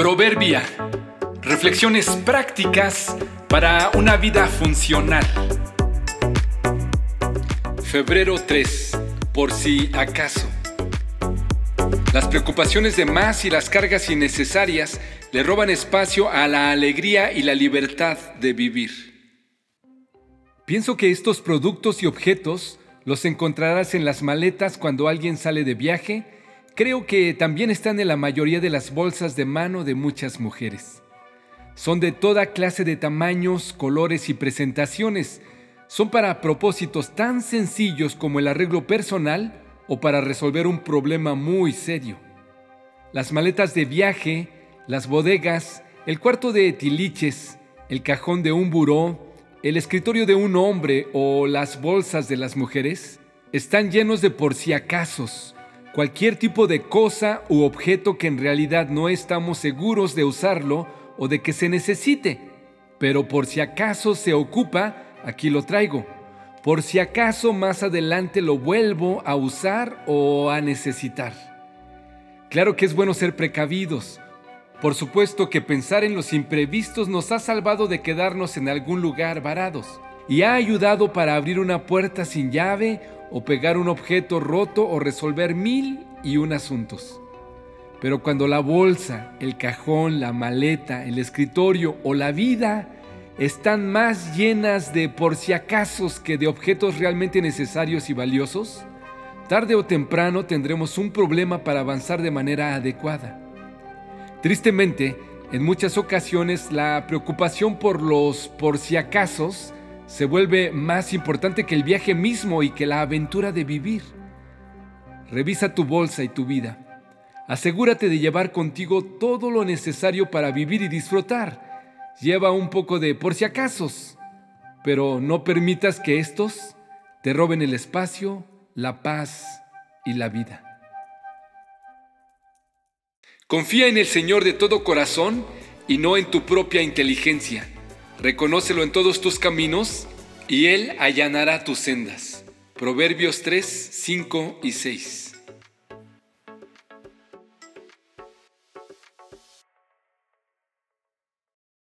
Proverbia. Reflexiones prácticas para una vida funcional. Febrero 3. Por si acaso. Las preocupaciones de más y las cargas innecesarias le roban espacio a la alegría y la libertad de vivir. Pienso que estos productos y objetos los encontrarás en las maletas cuando alguien sale de viaje Creo que también están en la mayoría de las bolsas de mano de muchas mujeres. Son de toda clase de tamaños, colores y presentaciones. Son para propósitos tan sencillos como el arreglo personal o para resolver un problema muy serio. Las maletas de viaje, las bodegas, el cuarto de tiliches, el cajón de un buró, el escritorio de un hombre o las bolsas de las mujeres están llenos de por si acasos cualquier tipo de cosa u objeto que en realidad no estamos seguros de usarlo o de que se necesite. Pero por si acaso se ocupa, aquí lo traigo. Por si acaso más adelante lo vuelvo a usar o a necesitar. Claro que es bueno ser precavidos. Por supuesto que pensar en los imprevistos nos ha salvado de quedarnos en algún lugar varados y ha ayudado para abrir una puerta sin llave o pegar un objeto roto o resolver mil y un asuntos. Pero cuando la bolsa, el cajón, la maleta, el escritorio o la vida están más llenas de por si acaso que de objetos realmente necesarios y valiosos, tarde o temprano tendremos un problema para avanzar de manera adecuada. Tristemente, en muchas ocasiones la preocupación por los por si acasos se vuelve más importante que el viaje mismo y que la aventura de vivir. Revisa tu bolsa y tu vida. Asegúrate de llevar contigo todo lo necesario para vivir y disfrutar. Lleva un poco de por si acasos, pero no permitas que estos te roben el espacio, la paz y la vida. Confía en el Señor de todo corazón y no en tu propia inteligencia. Reconócelo en todos tus caminos y Él allanará tus sendas. Proverbios 3, 5 y 6.